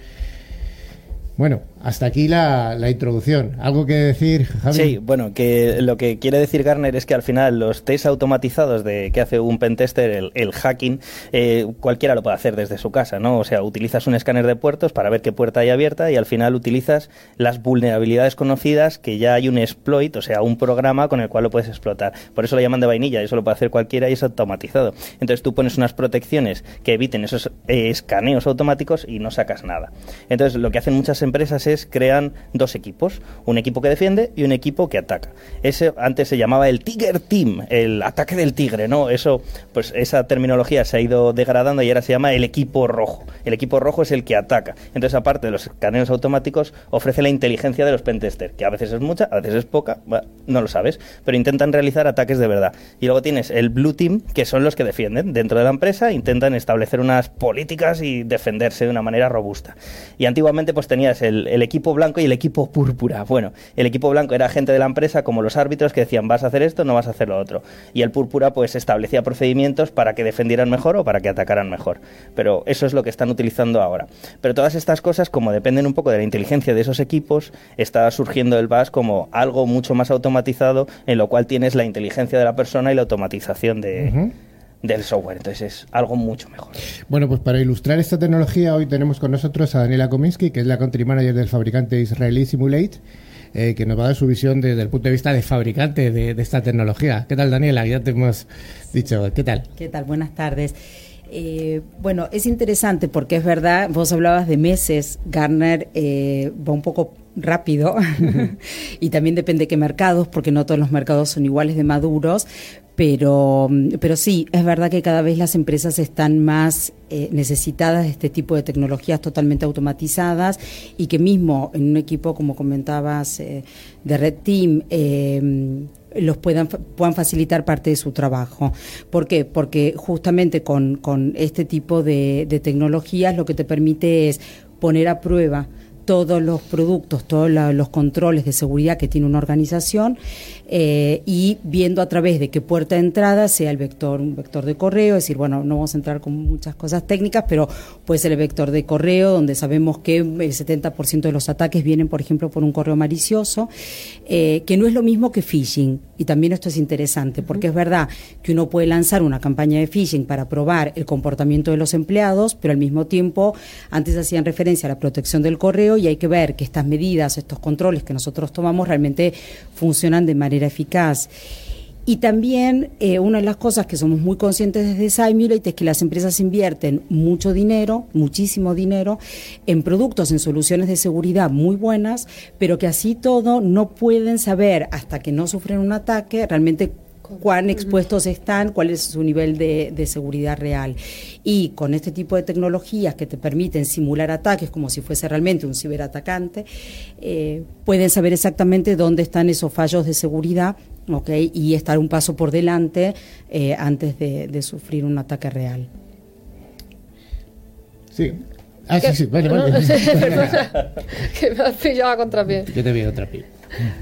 Bueno, hasta aquí la, introducción. ¿Algo que decir, Javi? Sí, bueno, que lo que quiere decir Garner es que al final los test automatizados de que hace un pentester, el, el hacking, eh, cualquiera lo puede hacer desde su casa, ¿no? O sea, utilizas un escáner de puertos para ver qué puerta hay abierta y al final utilizas las vulnerabilidades conocidas que ya hay un exploit, o sea, un programa con el cual lo puedes explotar. Por eso lo llaman de vainilla, eso lo puede hacer cualquiera y es automatizado. Entonces tú pones unas protecciones que eviten esos eh, escaneos automáticos y no sacas nada. Entonces lo que hacen muchas empresas es crean dos equipos, un equipo que defiende y un equipo que ataca. Ese antes se llamaba el Tiger Team, el ataque del tigre, ¿no? Eso, pues esa terminología se ha ido degradando y ahora se llama el equipo rojo. El equipo rojo es el que ataca. Entonces, aparte de los escaneos automáticos, ofrece la inteligencia de los pentesters, que a veces es mucha, a veces es poca, no lo sabes, pero intentan realizar ataques de verdad. Y luego tienes el Blue Team, que son los que defienden dentro de la empresa, intentan establecer unas políticas y defenderse de una manera robusta. Y antiguamente pues tenías el equipo blanco y el equipo púrpura. Bueno, el equipo blanco era gente de la empresa como los árbitros que decían vas a hacer esto, no vas a hacer lo otro. Y el púrpura pues establecía procedimientos para que defendieran mejor o para que atacaran mejor. Pero eso es lo que están utilizando ahora. Pero todas estas cosas, como dependen un poco de la inteligencia de esos equipos, está surgiendo el BAS como algo mucho más automatizado en lo cual tienes la inteligencia de la persona y la automatización de. Del software. Entonces es algo mucho mejor. Bueno, pues para ilustrar esta tecnología, hoy tenemos con nosotros a Daniela Kominsky, que es la country manager del fabricante israelí Simulate, eh, que nos va a dar su visión desde el punto de vista de fabricante de, de esta tecnología. ¿Qué tal, Daniela? Ya te hemos dicho, ¿qué tal? ¿Qué tal? Buenas tardes. Eh, bueno, es interesante porque es verdad, vos hablabas de meses, Garner eh, va un poco rápido <laughs> <laughs> y también depende de qué mercados, porque no todos los mercados son iguales de maduros, pero, pero sí, es verdad que cada vez las empresas están más eh, necesitadas de este tipo de tecnologías totalmente automatizadas y que mismo en un equipo, como comentabas, eh, de Red Team, eh, los puedan, puedan facilitar parte de su trabajo. ¿Por qué? Porque justamente con, con este tipo de, de tecnologías lo que te permite es poner a prueba todos los productos, todos los controles de seguridad que tiene una organización eh, y viendo a través de qué puerta de entrada sea el vector, un vector de correo, es decir, bueno, no vamos a entrar con muchas cosas técnicas, pero puede ser el vector de correo, donde sabemos que el 70% de los ataques vienen, por ejemplo, por un correo malicioso, eh, que no es lo mismo que phishing. Y también esto es interesante, porque es verdad que uno puede lanzar una campaña de phishing para probar el comportamiento de los empleados, pero al mismo tiempo, antes hacían referencia a la protección del correo y hay que ver que estas medidas, estos controles que nosotros tomamos realmente funcionan de manera eficaz. Y también eh, una de las cosas que somos muy conscientes desde Simulate es que las empresas invierten mucho dinero, muchísimo dinero, en productos, en soluciones de seguridad muy buenas, pero que así todo no pueden saber hasta que no sufren un ataque realmente cuán expuestos están, cuál es su nivel de, de seguridad real. Y con este tipo de tecnologías que te permiten simular ataques como si fuese realmente un ciberatacante, eh, pueden saber exactamente dónde están esos fallos de seguridad ¿ok? y estar un paso por delante eh, antes de, de sufrir un ataque real. Sí. Ah, sí, sí, vale, vale. <laughs> que me has pillado a contrapié. Yo te vi otra pi.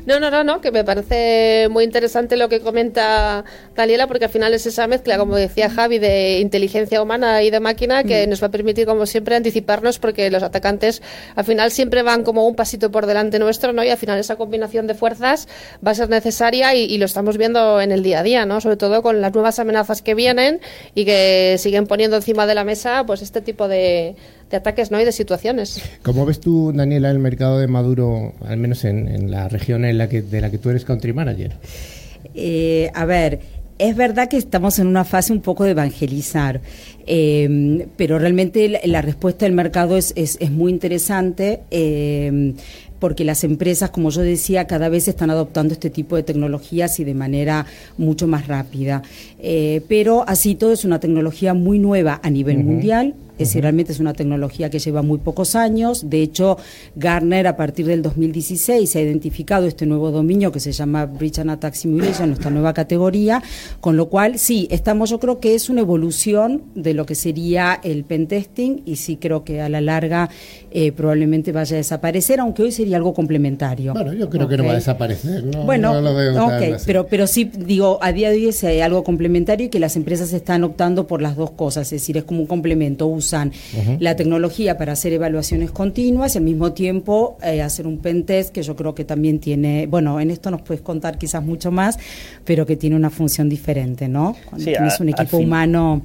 No, no, no, no, que me parece muy interesante lo que comenta Daniela, porque al final es esa mezcla, como decía Javi, de inteligencia humana y de máquina que mm. nos va a permitir, como siempre, anticiparnos, porque los atacantes al final siempre van como un pasito por delante nuestro, ¿no? Y al final esa combinación de fuerzas va a ser necesaria y, lo estamos viendo en el día a día, ¿no? Sobre todo con las nuevas amenazas que vienen y que siguen poniendo encima de la mesa, pues este tipo de, ataques ¿no? y de situaciones. ¿Cómo ves tú, Daniela, el mercado de Maduro, al menos en, la región en la que, de la que tú eres country manager? Eh, a ver, es verdad que estamos en una fase un poco de evangelizar, eh, pero realmente la, respuesta del mercado es, es, muy interesante. Eh, porque las empresas, como yo decía, cada vez están adoptando este tipo de tecnologías y de manera mucho más rápida. Eh, pero así todo es una tecnología muy nueva a nivel mundial, es decir, realmente es una tecnología que lleva muy pocos años. De hecho, Garner a partir del 2016 se ha identificado este nuevo dominio que se llama Breach and Attack Simulation, nuestra nueva categoría, con lo cual sí, estamos, yo creo que es una evolución de lo que sería el pentesting y sí creo que a la larga eh, probablemente vaya a desaparecer, aunque hoy sería algo complementario. Bueno, yo creo que no va a desaparecer. bueno, pero, pero sí, digo, a día de hoy es algo complementario y que las empresas están optando por las dos cosas, es decir, es como un complemento usan la tecnología para hacer evaluaciones continuas y al mismo tiempo eh, hacer un pentest que yo creo que también tiene, bueno, en esto nos puedes contar quizás mucho más, pero que tiene una función diferente, ¿no? Cuando tienes un equipo humano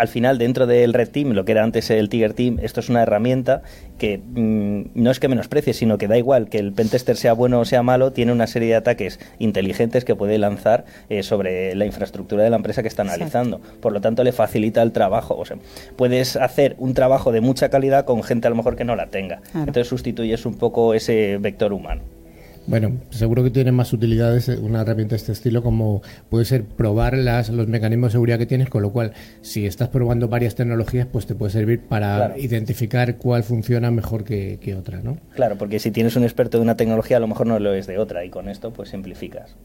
al final dentro del Red Team, lo que era antes el Tiger Team, esto es una herramienta que mm, no es que menosprecie, sino que da igual que el pentester sea bueno o sea malo, tiene una serie de ataques inteligentes que puede lanzar eh, sobre la infraestructura de la empresa que está analizando. Por lo tanto, le facilita el trabajo. O sea, puedes hacer un trabajo de mucha calidad con gente a lo mejor que no la tenga. Entonces sustituyes un poco ese vector humano. Bueno, seguro que tiene más utilidades una herramienta de este estilo como puede ser probar las, los mecanismos de seguridad que tienes, con lo cual si estás probando varias tecnologías, pues te puede servir para identificar cuál funciona mejor que, que, otra, ¿no? Claro, porque si tienes un experto de una tecnología, a lo mejor no lo es de otra y con esto pues simplificas.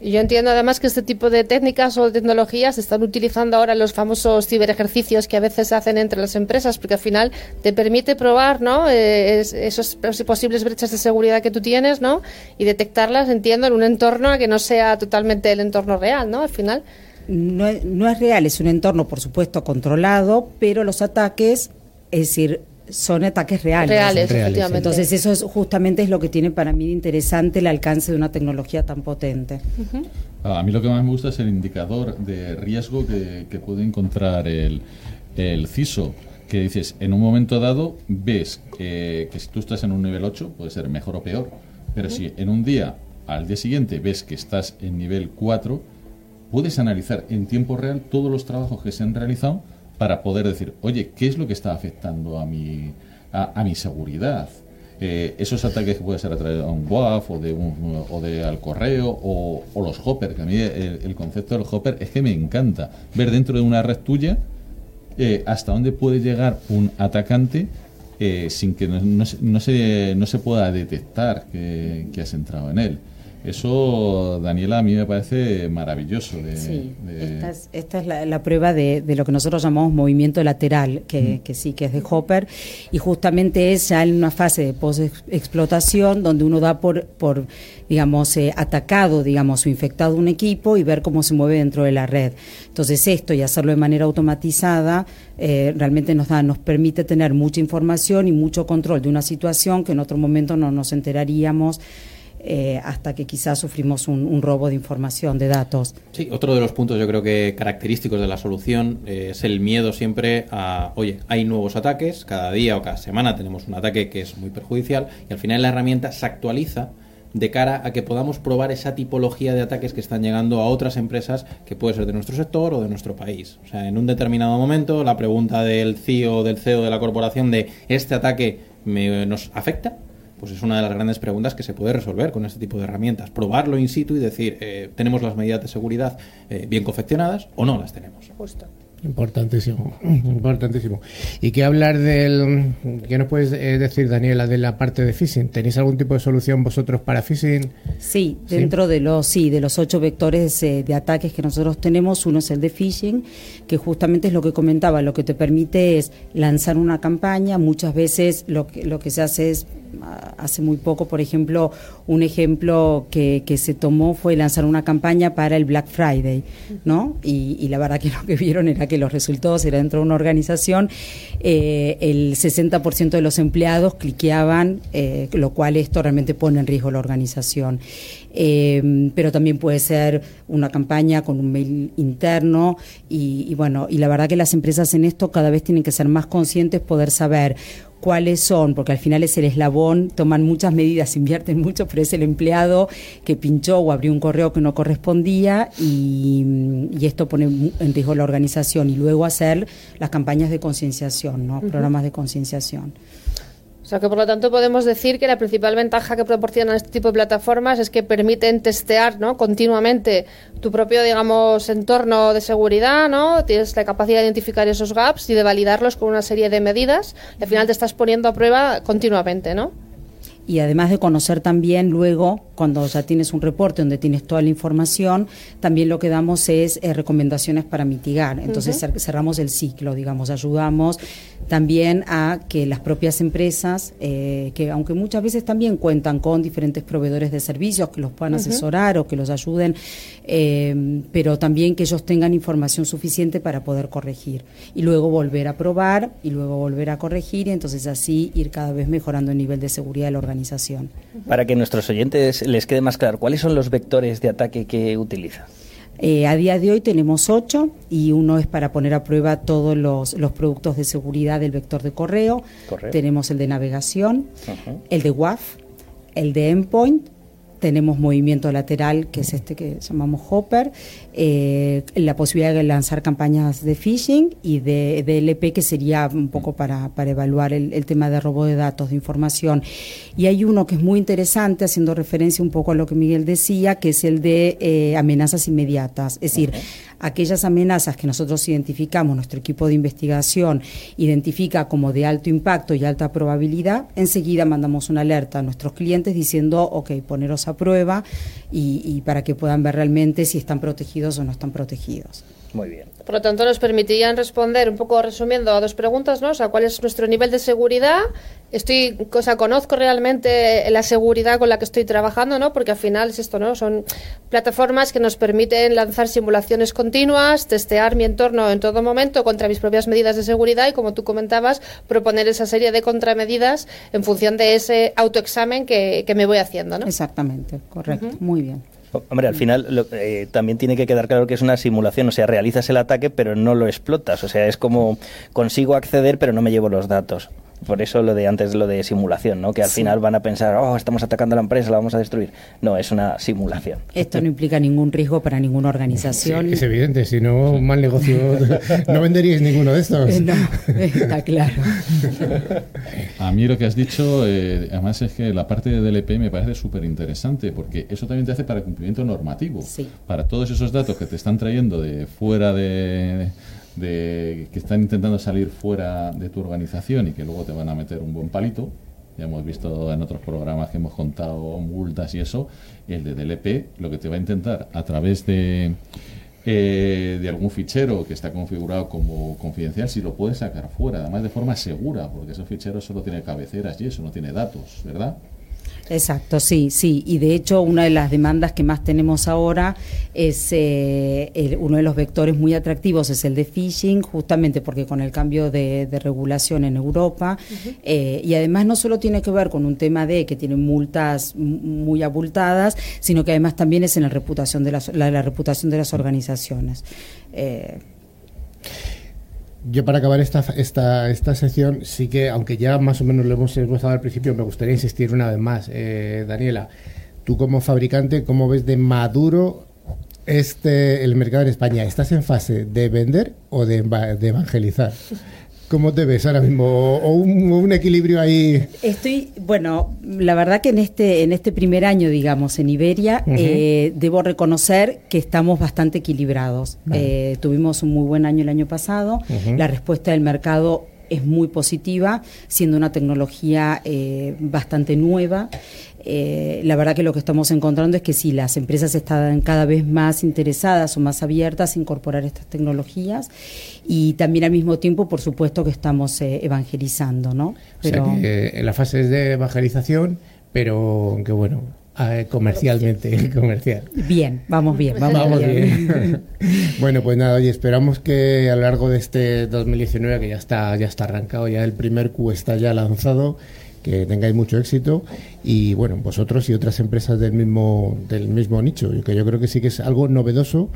Y yo entiendo además que este tipo de técnicas o tecnologías se están utilizando ahora en los famosos ciberejercicios que a veces se hacen entre las empresas, porque al final te permite probar ¿no? Eh, esos posibles brechas de seguridad que tú tienes ¿no? Y detectarlas, entiendo, en un entorno que no sea totalmente el entorno real, ¿no? Al final. No es, no es real, es un entorno, por supuesto, controlado, pero los ataques, es decir, son ataques reales. Reales, efectivamente. Entonces eso es, justamente es lo que tiene para mí de interesante el alcance de una tecnología tan potente. A mí lo que más me gusta es el indicador de riesgo que, puede encontrar el, el, CISO, que dices, en un momento dado ves que, si tú estás en un nivel 8 puede ser mejor o peor, pero si en un día, al día siguiente, ves que estás en nivel 4, puedes analizar en tiempo real todos los trabajos que se han realizado para poder decir, oye, ¿qué es lo que está afectando a mi, a, mi seguridad? Eh, esos ataques que puede ser a través de un WAF o de, un, o de al correo o, los hopper, que a mí el, concepto del hopper es que me encanta ver dentro de una red tuya eh, hasta dónde puede llegar un atacante eh, sin que no, no, se, no se pueda detectar que, que has entrado en él. Eso, Daniela, a mí me parece maravilloso. sí, esta es, la, prueba de, lo que nosotros llamamos movimiento lateral, que, sí, que es de Hopper, y justamente es ya en una fase de post-explotación donde uno da por, por digamos, eh, atacado, digamos, o infectado un equipo y ver cómo se mueve dentro de la red. Entonces esto y hacerlo de manera automatizada eh, realmente nos, da, nos permite tener mucha información y mucho control de una situación que en otro momento no nos enteraríamos eh, hasta que quizás sufrimos un, robo de información, de datos. Sí, otro de los puntos yo creo que característicos de la solución eh, es el miedo siempre a, oye, hay nuevos ataques, cada día o cada semana tenemos un ataque que es muy perjudicial y al final la herramienta se actualiza de cara a que podamos probar esa tipología de ataques que están llegando a otras empresas que puede ser de nuestro sector o de nuestro país. O sea, en un determinado momento la pregunta del CEO del CEO de la corporación de ¿este ataque me, nos afecta? Pues es una de las grandes preguntas que se puede resolver con este tipo de herramientas. Probarlo in situ y decir, eh, ¿tenemos las medidas de seguridad eh, bien confeccionadas o no las tenemos? Justo. Importantísimo, <laughs> importantísimo. ¿Y qué hablar del, qué nos puedes eh, decir, Daniela, de la parte de phishing? ¿Tenéis algún tipo de solución vosotros para phishing? Sí, dentro de los, sí, de los ocho vectores eh, de ataques que nosotros tenemos, uno es el de phishing, que justamente es lo que comentaba, lo que te permite es lanzar una campaña, muchas veces lo que, lo que se hace es hace muy poco, por ejemplo, un ejemplo que, que, se tomó fue lanzar una campaña para el Black Friday, ¿no? Y, y, la verdad que lo que vieron era que los resultados era dentro de una organización, eh, el 60% de los empleados cliqueaban, eh, lo cual esto realmente pone en riesgo la organización. Eh, pero también puede ser una campaña con un mail interno y, y bueno, y la verdad que las empresas en esto cada vez tienen que ser más conscientes, poder saber cuáles son, porque al final es el eslabón, toman muchas medidas, <laughs> invierten mucho, pero es el empleado que pinchó o abrió un correo que no correspondía y, y esto pone en riesgo la organización y luego hacer las campañas de concienciación, ¿no? programas de concienciación. Sea que por lo tanto podemos decir que la principal ventaja que proporcionan este tipo de plataformas es que permiten testear ¿no? continuamente tu propio, digamos, entorno de seguridad, ¿no? Tienes la capacidad de identificar esos gaps y de validarlos con una serie de medidas y al final te estás poniendo a prueba continuamente, ¿no? Y además de conocer también luego, cuando ya tienes un reporte donde tienes toda la información, también lo que damos es eh, recomendaciones para mitigar. Entonces uh -huh. cerramos el ciclo, digamos, ayudamos también a que las propias empresas, eh, que aunque muchas veces también cuentan con diferentes proveedores de servicios que los puedan uh -huh. asesorar o que los ayuden, eh, pero también que ellos tengan información suficiente para poder corregir y luego volver a probar y luego volver a corregir y entonces así ir cada vez mejorando el nivel de seguridad de la organización. Para que nuestros oyentes les quede más claro, ¿cuáles son los vectores de ataque que utiliza? Eh, a día de hoy tenemos ocho y uno es para poner a prueba todos los, los productos de seguridad del vector de correo. correo. Tenemos el de navegación, uh -huh. el de WAF, el de endpoint tenemos movimiento lateral, que es este que llamamos Hopper, eh, la posibilidad de lanzar campañas de phishing y de, de LP, que sería un poco para, para evaluar el, tema de robo de datos, de información. Y hay uno que es muy interesante, haciendo referencia un poco a lo que Miguel decía, que es el de eh, amenazas inmediatas. Es decir, aquellas amenazas que nosotros identificamos, nuestro equipo de investigación identifica como de alto impacto y alta probabilidad, enseguida mandamos una alerta a nuestros clientes diciendo, ok, poneros a prueba y, para que puedan ver realmente si están protegidos o no están protegidos. Muy bien. Por lo tanto, nos permitirían responder, un poco resumiendo, a dos preguntas, ¿no? O sea, ¿cuál es nuestro nivel de seguridad? Estoy, o sea, conozco realmente la seguridad con la que estoy trabajando, ¿no? Porque al final es esto, ¿no? Son plataformas que nos permiten lanzar simulaciones continuas, testear mi entorno en todo momento contra mis propias medidas de seguridad y, como tú comentabas, proponer esa serie de contramedidas en función de ese autoexamen que, que me voy haciendo, ¿no? Exactamente, correcto, uh -huh. muy bien. Hombre, al final lo, eh, también tiene que quedar claro que es una simulación, o sea, realizas el ataque pero no lo explotas, o sea, es como consigo acceder pero no me llevo los datos. Por eso lo de antes lo de simulación, ¿no? Que al sí. final van a pensar, oh, estamos atacando a la empresa, la vamos a destruir. No, es una simulación. Esto no implica ningún riesgo para ninguna organización. Sí, es evidente, si no, mal negocio, <laughs> no venderíais ninguno de estos. No, está claro. <laughs> A mí lo que has dicho, eh, además es que la parte de DLP me parece súper interesante, porque eso también te hace para cumplimiento normativo. Sí. Para todos esos datos que te están trayendo de fuera de de que están intentando salir fuera de tu organización y que luego te van a meter un buen palito. Ya hemos visto en otros programas que hemos contado multas y eso. El de DLP lo que te va a intentar a través de, eh, de algún fichero que está configurado como confidencial, si lo puedes sacar fuera, además de forma segura, porque esos ficheros solo tiene cabeceras y eso no tiene datos, ¿verdad? Exacto, sí, sí. Y de hecho, una de las demandas que más tenemos ahora es eh, el, uno de los vectores muy atractivos es el de phishing, justamente porque con el cambio de, de regulación en Europa uh -huh. eh, y además no solo tiene que ver con un tema de que tienen multas muy abultadas, sino que además también es en la reputación de las, la, la reputación de las organizaciones. Eh, yo para acabar esta, esta, esta sección, sí que, aunque ya más o menos lo hemos esbozado al principio, me gustaría insistir una vez más. Eh, Daniela, tú como fabricante, ¿cómo ves de maduro este el mercado en España? ¿Estás en fase de vender o de, de evangelizar? <laughs> ¿Cómo te ves ahora mismo? ¿O un, un, equilibrio ahí? Estoy, bueno, la verdad que en este, en este primer año, digamos, en Iberia, uh -huh. eh, debo reconocer que estamos bastante equilibrados. Eh, tuvimos un muy buen año el año pasado. Uh -huh. La respuesta del mercado es muy positiva, siendo una tecnología eh, bastante nueva. Eh, la verdad que lo que estamos encontrando es que sí, las empresas están cada vez más interesadas o más abiertas a incorporar estas tecnologías y también al mismo tiempo, por supuesto, que estamos eh, evangelizando, ¿no? Pero... O sea que en la fase de evangelización, pero que bueno, comercialmente, <laughs> comercial. Bien, vamos bien, vamos, bien. <laughs> bueno, pues nada, oye, esperamos que a lo largo de este 2019, que ya está, ya está arrancado, ya el primer Q está ya lanzado, que tengáis mucho éxito y bueno, vosotros y otras empresas del mismo, del mismo nicho, que yo creo que sí que es algo novedoso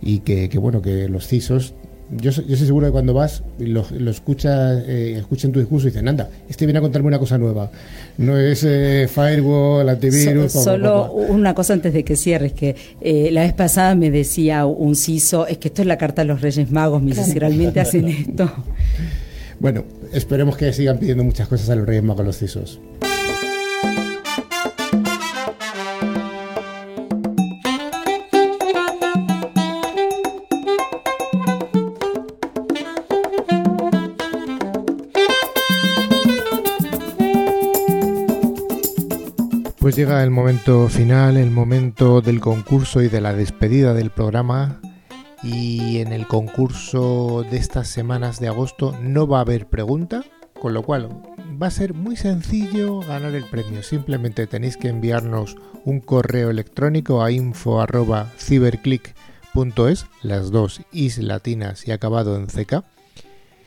y que, que bueno, que los CISOs yo, yo estoy seguro que cuando vas y lo, lo escuchas, eh, escuchan tu discurso y dicen, anda, este viene a contarme una cosa nueva. No es eh, firewall, antivirus. solo una cosa antes de que cierres, que eh, la vez pasada me decía un CISO, es que esto es la carta de los Reyes Magos, me dice, si realmente <laughs> hacen esto. Bueno, esperemos que sigan pidiendo muchas cosas a los Reyes Magos los CISOs. Pues llega el momento final, el momento del concurso y de la despedida del programa. Y en el concurso de estas semanas de agosto no va a haber pregunta, con lo cual va a ser muy sencillo ganar el premio. Simplemente tenéis que enviarnos un correo electrónico a info@ciberclick.es, las dos is latinas y acabado en CK,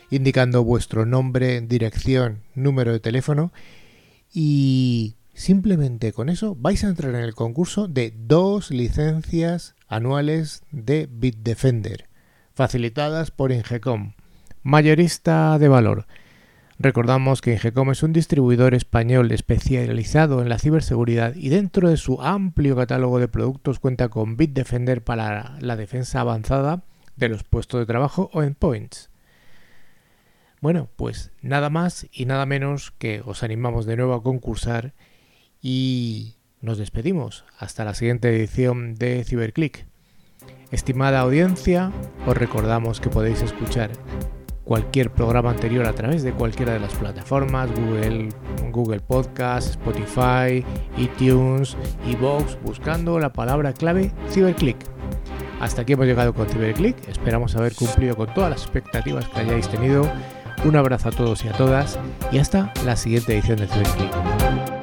indicando vuestro nombre, dirección, número de teléfono y Simplemente con eso vais a entrar en el concurso de dos licencias anuales de Bitdefender, facilitadas por Ingecom, mayorista de valor. Recordamos que Ingecom es un distribuidor español especializado en la ciberseguridad y dentro de su amplio catálogo de productos cuenta con Bitdefender para la defensa avanzada de los puestos de trabajo o endpoints. Bueno, pues nada más y nada menos que os animamos de nuevo a concursar y nos despedimos hasta la siguiente edición de Ciberclick. Estimada audiencia, os recordamos que podéis escuchar cualquier programa anterior a través de cualquiera de las plataformas, Google, Google Podcast, Spotify, iTunes, Evox, buscando la palabra clave Ciberclick. Hasta aquí hemos llegado con Ciberclick, esperamos haber cumplido con todas las expectativas que hayáis tenido. Un abrazo a todos y a todas y hasta la siguiente edición de Ciberclick.